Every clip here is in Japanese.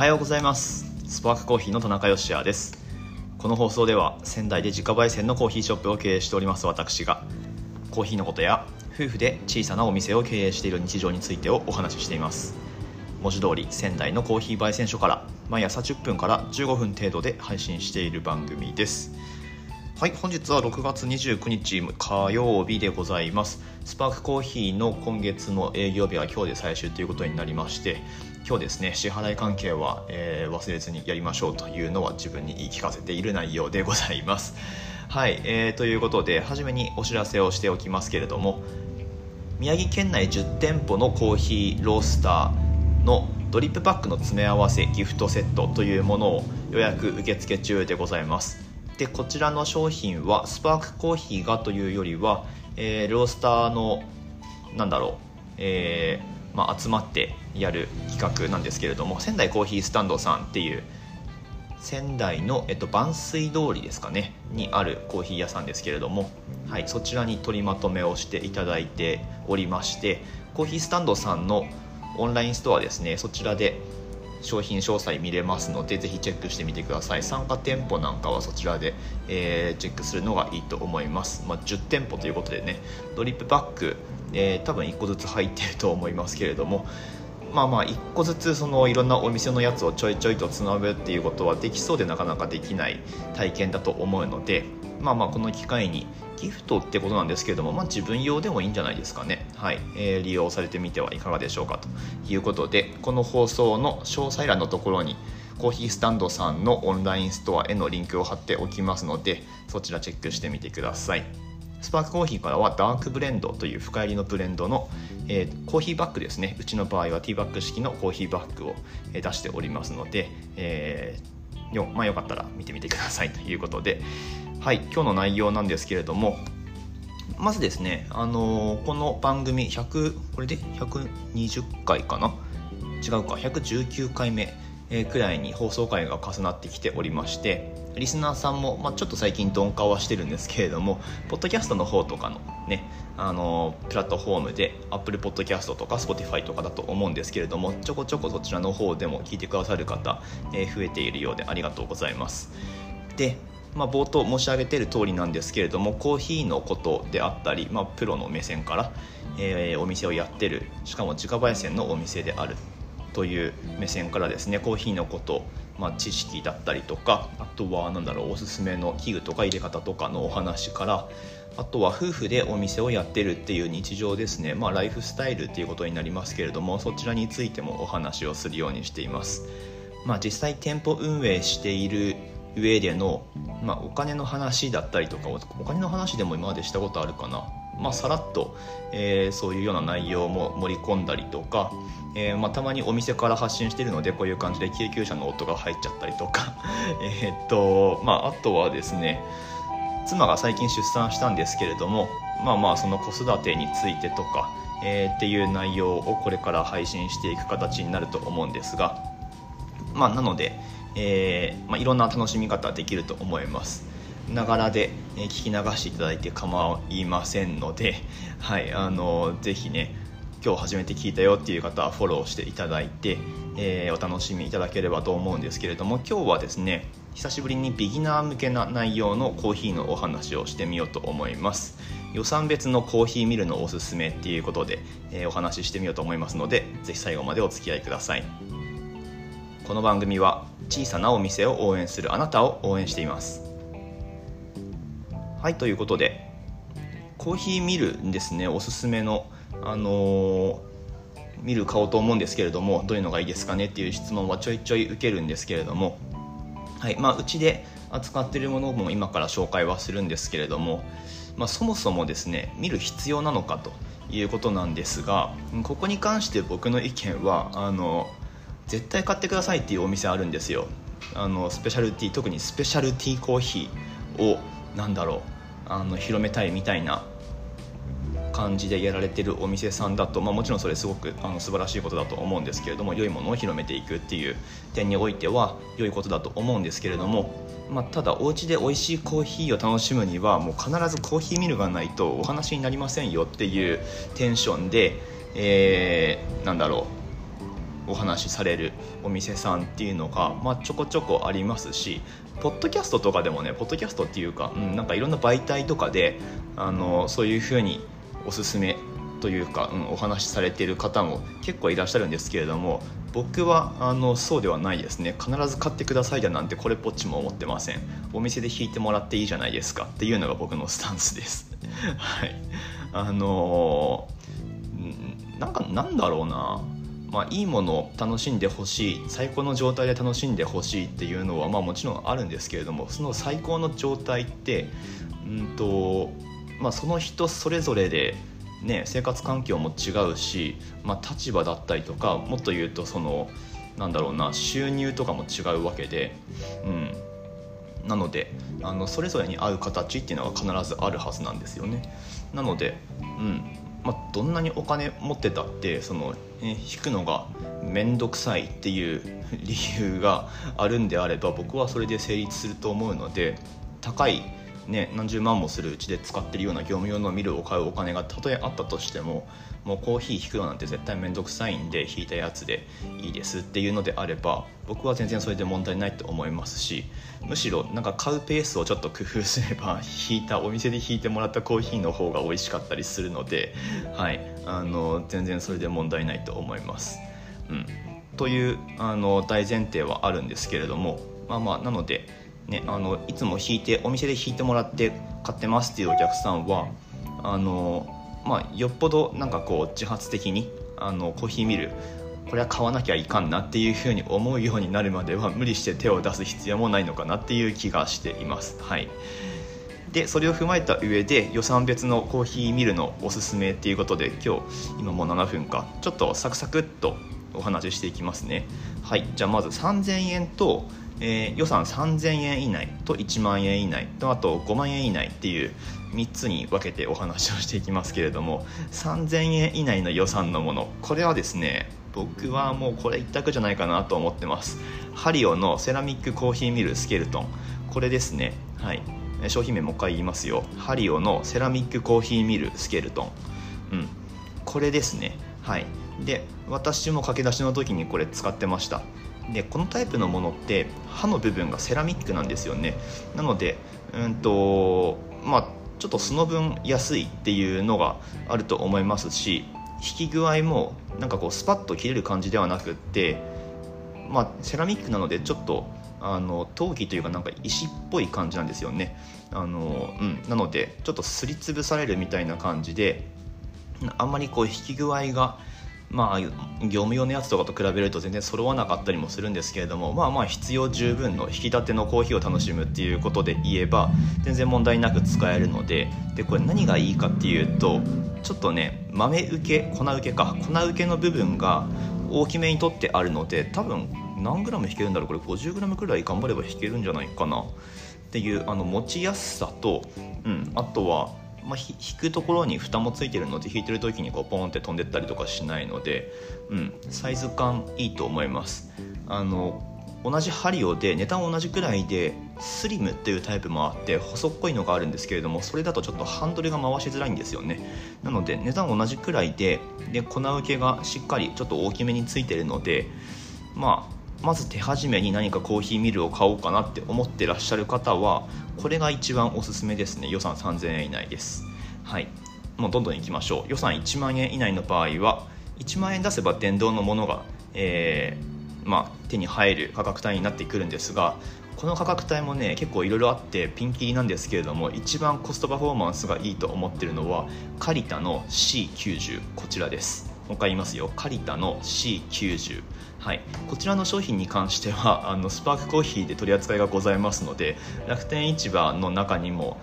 はようございます。スパークコーヒーの田中芳也です。この放送では仙台で自家焙煎のコーヒーショップを経営しております私がコーヒーのことや夫婦で小さなお店を経営している日常についてをお話ししています。文字通り仙台のコーヒー焙煎所から毎朝10分から15分程度で配信している番組です。はい本日は6月29日火曜日でございます。スパークコーヒーの今月の営業日は今日で最終ということになりまして今日ですね支払い関係は、えー、忘れずにやりましょうというのは自分に言い聞かせている内容でございます。はい、えー、ということで初めにお知らせをしておきますけれども宮城県内10店舗のコーヒーロースターのドリップパックの詰め合わせギフトセットというものを予約受付中でございます。でこちらの商品はスパークコーヒーがというよりは、えー、ロースターのなんだろう、えーまあ、集まってやる企画なんですけれども仙台コーヒースタンドさんっていう仙台の、えっと、万水通りですかねにあるコーヒー屋さんですけれども、はい、そちらに取りまとめをしていただいておりましてコーヒースタンドさんのオンラインストアですねそちらで商品詳細見れますのでぜひチェックしてみてください。参加店舗なんかはそちらで、えー、チェックするのがいいと思います、まあ、10店舗ということでねドリップバッグ、えー、多分1個ずつ入ってると思いますけれどもまあまあ1個ずつそのいろんなお店のやつをちょいちょいとつなぐっていうことはできそうでなかなかできない体験だと思うのでまあまあこの機会にギフトってことなんですけれども、まあ、自分用でもいいんじゃないですかね、はい。えー、利用されてみてはいかがでしょうかということでこの放送の詳細欄のところにコーヒースタンドさんのオンラインストアへのリンクを貼っておきますのでそちらチェックしてみてください。スパークコーヒーからはダークブレンドという深入りのブレンドの、えー、コーヒーバッグですね。うちの場合はティーバッグ式のコーヒーバッグを出しておりますので、えーよまあ、よかったら見てみてくださいということで。はい今日の内容なんですけれどもまずですね、あのー、この番組100これで？120回かな？違うか。119回目くらいに放送回が重なってきておりましてリスナーさんも、まあ、ちょっと最近鈍化はしてるんですけれどもポッドキャストの方とかのねあのプラットフォームで Apple Podcast とか Spotify とかだと思うんですけれどもちょこちょこそちらの方でも聞いてくださる方、えー、増えているようでありがとうございます。でまあ、冒頭申し上げている通りなんですけれどもコーヒーのことであったり、まあ、プロの目線から、えー、お店をやってるしかも自家焙煎のお店であるという目線からですねコーヒーのこと、まあ、知識だったりとかあとは何だろうおすすめの器具とか入れ方とかのお話からあとは夫婦でお店をやってるっていう日常ですね、まあ、ライフスタイルっていうことになりますけれどもそちらについてもお話をするようにしています。まあ、実際店舗運営している上での、まあ、お金の話だったりとかお金の話でも今までしたことあるかな、まあ、さらっと、えー、そういうような内容も盛り込んだりとか、えーまあ、たまにお店から発信しているのでこういう感じで救急車の音が入っちゃったりとか えっと、まあ、あとはですね妻が最近出産したんですけれどもまあまあその子育てについてとか、えー、っていう内容をこれから配信していく形になると思うんですがまあなのでえー、まあ、いろんな楽しみ方できると思います。ながらで、え聞き流していただいて構いませんので、はい、あのぜひね今日初めて聞いたよっていう方はフォローしていただいて、えー、お楽しみいただければと思うんですけれども今日はですね久しぶりにビギナー向けな内容のコーヒーのお話をしてみようと思います。予算別のコーヒーミルのおすすめっていうことで、えー、お話ししてみようと思いますのでぜひ最後までお付き合いください。この番組は小さなお店を応援するあなたを応援しています。はいということでコーヒーミルですねおすすめのあのー、ミル買おうと思うんですけれどもどういうのがいいですかねっていう質問はちょいちょい受けるんですけれどもはいまあ、うちで扱っているものも今から紹介はするんですけれども、まあ、そもそもですね見る必要なのかということなんですがここに関して僕の意見はあの絶対買ってくださいっていうお店あるんですよ。あのスペシャルティ特にスペシャルティーコーヒーをなんだろうあの広めたいみたいな感じでやられてるお店さんだと、まあ、もちろんそれすごくあの素晴らしいことだと思うんですけれども良いものを広めていくっていう点においては良いことだと思うんですけれども、まあ、ただお家で美味しいコーヒーを楽しむにはもう必ずコーヒーミルがないとお話になりませんよっていうテンションで、えー、なんだろうお話しされるお店さんっていうのが、まあ、ちょこちょこありますしポッドキャストとかでもねポッドキャストっていうか、うん、なんかいろんな媒体とかであのそういうふうにおすすめというか、うん、お話しされている方も結構いらっしゃるんですけれども僕はあのそうではないですね。必ず買ってくださいだなんてこれっぽっちも思ってません。お店で引いてもらっていいじゃないですかっていうのが僕のスタンスです。はい。あのー、なんかなんだろうな。まあ、いいものを楽しんでほしい最高の状態で楽しんでほしいっていうのは、まあ、もちろんあるんですけれどもその最高の状態ってうんと、まあ、その人それぞれでね、生活環境も違うし、まあ、立場だったりとかもっと言うとそのなんだろうな収入とかも違うわけで、うん、なのであのそれぞれに合う形っていうのは必ずあるはずなんですよね。なので、うんまあ、どんなにお金持ってたってその、引くのが面倒くさいっていう理由があるんであれば僕はそれで成立すると思うので高いね、何十万もするうちで使ってるような業務用のミルを買うお金がたとえあったとしてももうコーヒー引くのなんて絶対面倒くさいんで引いたやつでいいですっていうのであれば僕は全然それで問題ないと思いますしむしろなんか買うペースをちょっと工夫すれば引いたお店で引いてもらったコーヒーの方が美味しかったりするので、はい、あの全然それで問題ないと思います。うん、というあの大前提はあるんですけれどもまあまあなのでね、あのいつも引いてお店で引いてもらって買ってますっていうお客さんはあの、まあ、よっぽどなんかこう自発的にあのコーヒーミルこれは買わなきゃいかんなっていうふうに思うようになるまでは無理して手を出す必要もないのかなっていう気がしています。はいでそれを踏まえた上で予算別のコーヒーミルのおすすめっていうことで今日今もう7分か。ちょっとサクサクっとお話ししていきますね。はい。じゃあまず3000円とえー、予算3000円以内と1万円以内とあと5万円以内っていう3つに分けてお話をしていきますけれども3000円以内の予算のもの。これはですね僕はもうこれ一択じゃないかなと思ってます。ハリオのセラミックコーヒーミルスケルトン。これですね。はい。商品名もう一回言いますよ。ハリオのセラミックコーヒーミルスケルトン。うん。これですね。はい。で私も駆け出しの時にこれ使ってました。でこのタイプのものって刃の部分がセラミックなんですよね。なのでうんとまあちょっとその分安いっていうのがあると思いますし引き具合もなんかこうスパッと切れる感じではなくってまあセラミックなのでちょっとあの陶器というかなんか石っぽい感じなんですよね。あの、うん、なのでちょっとすりつぶされるみたいな感じであんまりこう引き具合がまあ、業務用のやつとかと比べると全然揃わなかったりもするんですけれどもまあまあ必要十分の引き立てのコーヒーを楽しむっていうことで言えば全然問題なく使えるのででこれ何がいいかっていうとちょっとね豆受け粉受けか。粉受けの部分が大きめに取ってあるので多分何グラム引けるんだろう？これ50グラムくらい頑張れば引けるんじゃないかな？っていうあの持ちやすさと、うん、あとはまあ、引くところに蓋もついてるので引いてる時にこうポンって飛んでったりとかしないので、うん、サイズ感いいと思います。あの同じハリオで値段同じくらいでスリムっていうタイプもあって細っこいのがあるんですけれどもそれだとちょっとハンドルが回しづらいんですよね。なので値段同じくらいでで粉受けがしっかりちょっと大きめについてるのでまあまず手始めに何かコーヒーミルを買おうかなって思ってらっしゃる方はこれが一番おすすめですね。予算3000円以内です。はい。もうどんどんいきましょう。予算1万円以内の場合は1万円出せば電動のものが、えー、まあ、手に入る価格帯になってくるんですがこの価格帯もね結構いろいろあってピンキリなんですけれども一番コストパフォーマンスがいいと思ってるのはカリタの C90 こちらです。もう一回言いますよ。カリタの C90 はい、こちらの商品に関してはあのスパークコーヒーで取り扱いがございますので楽天市場の中にも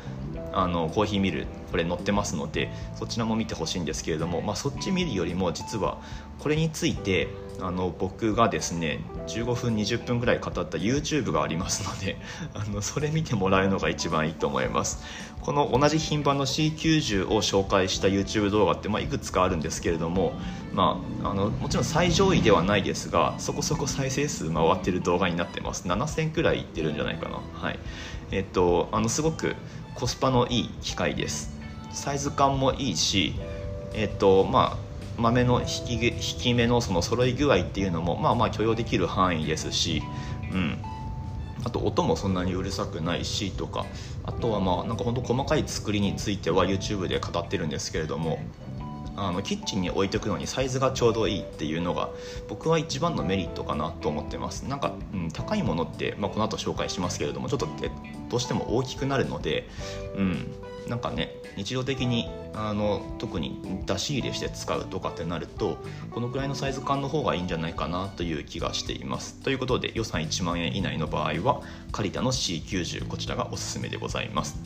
あのコーヒーミルこれ載ってますのでそちらも見てほしいんですけれども、まあ、そっち見るよりも実はこれについてあの僕がですね15分20分ぐらい語った YouTube がありますので あのそれ見てもらうのが一番いいと思います。この同じ品番の C90 を紹介した YouTube 動画って、まあ、いくつかあるんですけれども、まあ、あのもちろん最上位ではないですがそこそこ再生数回ってる動画になってます。7000くらいいってるんじゃないかな。はい。えっとあのすごくコスパのいい機械です。サイズ感もいいしえっとまあ豆の引き引き目のその揃い具合っていうのもまあまあ許容できる範囲ですし、うん、あと音もそんなにうるさくないしとかあとはまあなんか本当細かい作りについては YouTube で語ってるんですけれどもあのキッチンに置いておくのにサイズがちょうどいいっていうのが僕は一番のメリットかなと思ってます。なんか、うん、高いものって、まあ、この後紹介しますけれどもちょっとどうしても大きくなるので、うん、なんかね日常的にあの特に出し入れして使うとかってなるとこのくらいのサイズ感の方がいいんじゃないかなという気がしています。ということで予算1万円以内の場合はカリタの C90 こちらがおすすめでございます。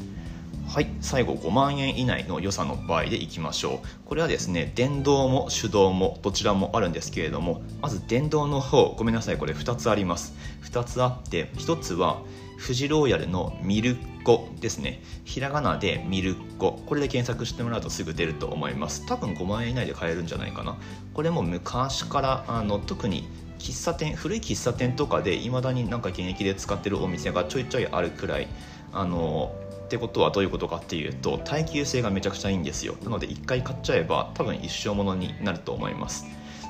はい最後5万円以内の予算の場合でいきましょう。これはですね電動も手動もどちらもあるんですけれどもまず電動の方ごめんなさいこれ2つあります。2つあって1つは富士ローヤルのミルコですね。ひらがなでミルコ。これで検索してもらうとすぐ出ると思います。多分5万円以内で買えるんじゃないかな。これも昔からあの特に喫茶店古い喫茶店とかでいまだになんか現役で使ってるお店がちょいちょいあるくらいあのってことはどういうことかっていうと耐久性がめちゃくちゃいいんですよ。なので1回買っちゃえば多分一生ものになると思います。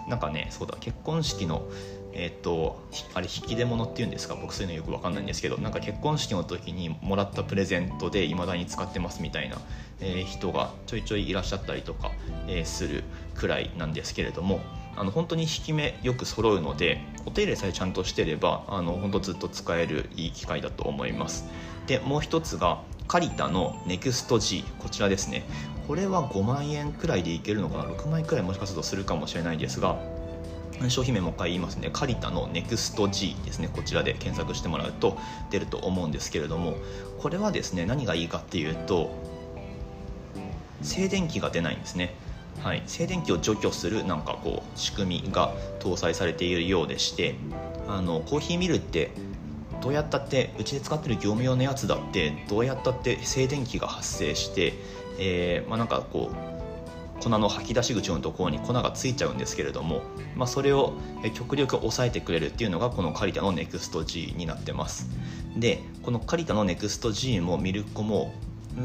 なんかねそうだ結婚式のえっ、ー、とあれ引き出物っていうんですか？僕そういうのよく分かんないんですけどなんか結婚式の時にもらったプレゼントでいまだに使ってますみたいな、えー、人がちょいちょいいらっしゃったりとか、えー、するくらいなんですけれどもあの本当に引き目よく揃うのでお手入れさえちゃんとしてればあの本当ずっと使えるいい機械だと思います。でもう一つがカリタのネクスト G こちらですね。これは5万円くらいでいけるのかな？6万円くらいもしかするとするかもしれないですが商品名もう一回言いますね。カリタのネクスト G ですね。こちらで検索してもらうと出ると思うんですけれどもこれはですね何がいいかっていうと静電気が出ないんですね。はい、静電気を除去するなんかこう仕組みが搭載されているようでしてあのコーヒーミルってどうやったってうちで使ってる業務用のやつだってどうやったって静電気が発生して、えー、まあ、なんかこう粉の吐き出し口のところに粉がついちゃうんですけれども、まあ、それを極力抑えてくれるっていうのがこのカリタの NEXT-G になってます。でこのカリタの NEXT-G もミルコも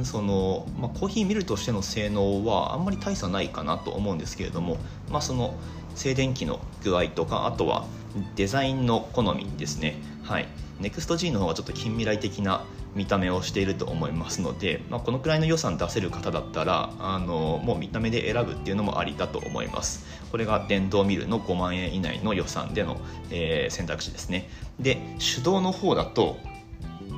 その、まあ、コーヒーミルとしての性能はあんまり大差ないかなと思うんですけれども、まあ、その静電気の具合とかあとはデザインの好みですね。はい。NEXT-G の方がちょっと近未来的な見た目をしていると思いますので、まあ、このくらいの予算出せる方だったらあのもう見た目で選ぶっていうのもありだと思います。これが電動ミルの5万円以内の予算での、えー、選択肢ですね。で手動の方だと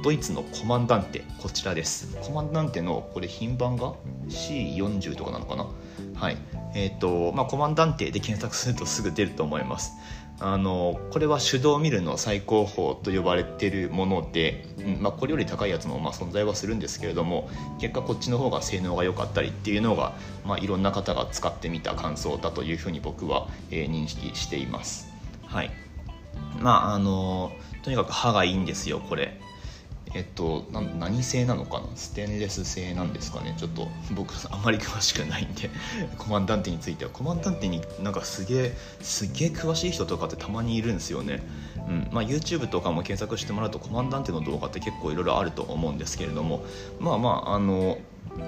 ドイツのコマンダンテこちらです。コマンダンテのこれ品番が C40 とかなのかな？はい。えっ、ー、とまあコマンダンテで検索するとすぐ出ると思います。あのこれは手動ミルの最高峰と呼ばれているもので、うんまあ、これより高いやつもまあ存在はするんですけれども結果こっちの方が性能が良かったりっていうのが、まあ、いろんな方が使ってみた感想だというふうに僕は、えー、認識しています。はい。まああのとにかく歯がいいんですよこれえっと、な何製なのかな？ステンレス製なんですかね？ちょっと僕 あんまり詳しくないんで コマンダンテについては。コマンダンテになんかすげえすげえ詳しい人とかってたまにいるんですよね、うん。まあ、YouTube とかも検索してもらうとコマンダンテの動画って結構いろいろあると思うんですけれども。まあまああの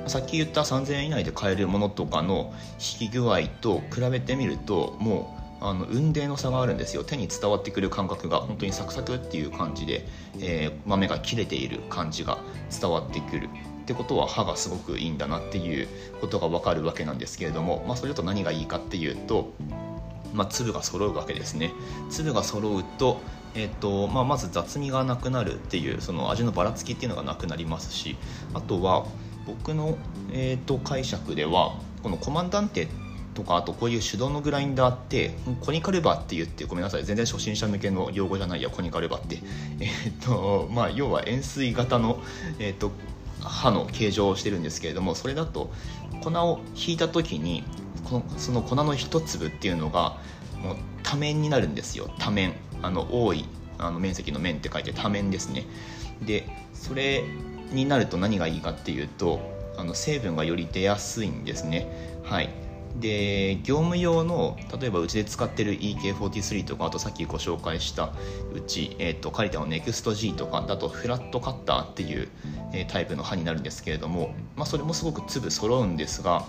さっき言った3000円以内で買えるものとかの引き具合と比べてみるともうあの雲泥の差があるんですよ。手に伝わってくる感覚が本当にサクサクっていう感じで、えー、豆が切れている感じが伝わってくる。ってことは歯がすごくいいんだなっていうことが分かるわけなんですけれども、まあ、それと何がいいかっていうと、まあ、粒が揃うわけですね。粒が揃うとえーとまあ、まず雑味がなくなるっていうその味のばらつきっていうのがなくなりますしあとは僕の、えーと解釈ではこのコマンダンテとかあとこういう手動のグラインダーってコニカルバーって言ってごめんなさい全然初心者向けの用語じゃないやコニカルバーって。えー、っとまあ要は円錐型のえー、っと刃の形状をしてるんですけれどもそれだと粉を引いた時にこのその粉の一粒っていうのがもう多面になるんですよ。多面。あの多いあの面積の面って書いて多面ですね。でそれになると何がいいかっていうとあの成分がより出やすいんですね。はい。で業務用の例えばうちで使ってる EK43 とかあとさっきご紹介したうち、えーと、借りたの NEXT-G とかだとフラットカッターっていう、えー、タイプの刃になるんですけれども、まあ、それもすごく粒揃うんですが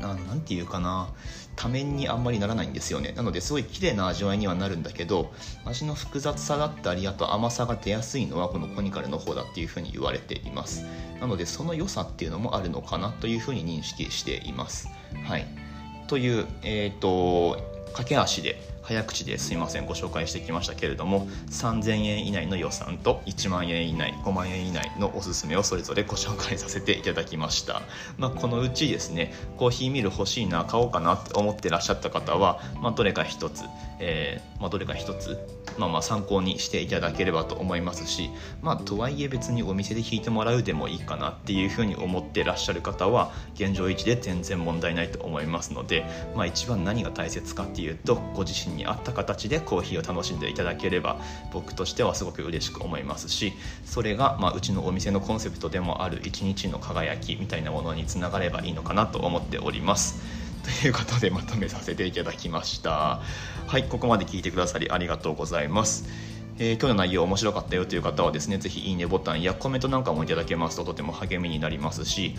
何て言うかな多面にあんまりならないんですよね。なのですごい綺麗な味わいにはなるんだけど味の複雑さだったりあと甘さが出やすいのはこのコニカルの方だっていうふうに言われています。なのでその良さっていうのもあるのかなというふうに認識しています。はい。というえっ、ー、と駆け足で早口ですいませんご紹介してきましたけれども3000円以内の予算と1万円以内5万円以内のおすすめをそれぞれご紹介させていただきました、まあ、このうちですねコーヒーミル欲しいな買おうかなって思ってらっしゃった方は、まあ、どれか一つ、えー、まあ、どれか一つまあ、まあ参考にしていただければと思いますし、まあ、とはいえ別にお店で引いてもらうでもいいかなっていうふうに思ってらっしゃる方は現状維持で全然問題ないと思いますので、まあ、一番何が大切かっていうとご自身に合った形でコーヒーを楽しんでいただければ僕としてはすごく嬉しく思いますしそれがまあうちのお店のコンセプトでもある一日の輝きみたいなものにつながればいいのかなと思っております。ということでまとめさせていただきましたはいここまで聞いてくださりありがとうございますえー、今日の内容面白かったよという方はですね、ぜひいいねボタンやコメントなんかもいただけますととても励みになりますし、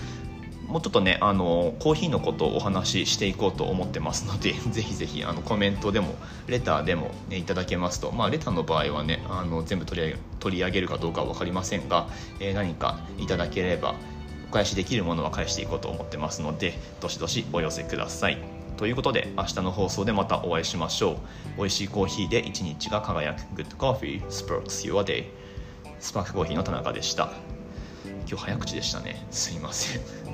もうちょっとね、あのコーヒーのことをお話ししていこうと思ってますので、ぜひぜひあのコメントでも、レターでも、ね、いただけますと、まあ、レターの場合はね、あの全部取り取り上げるかどうかは分かりませんが、えー、何かいただければ、お返しできるものは返していこうと思ってますのでどしどしお寄せください。ということで明日の放送でまたお会いしましょう。美味しいコーヒーで一日が輝く。Good Coffee Sparks Your Day スパークコーヒーの田中でした。今日早口でしたね。すいません。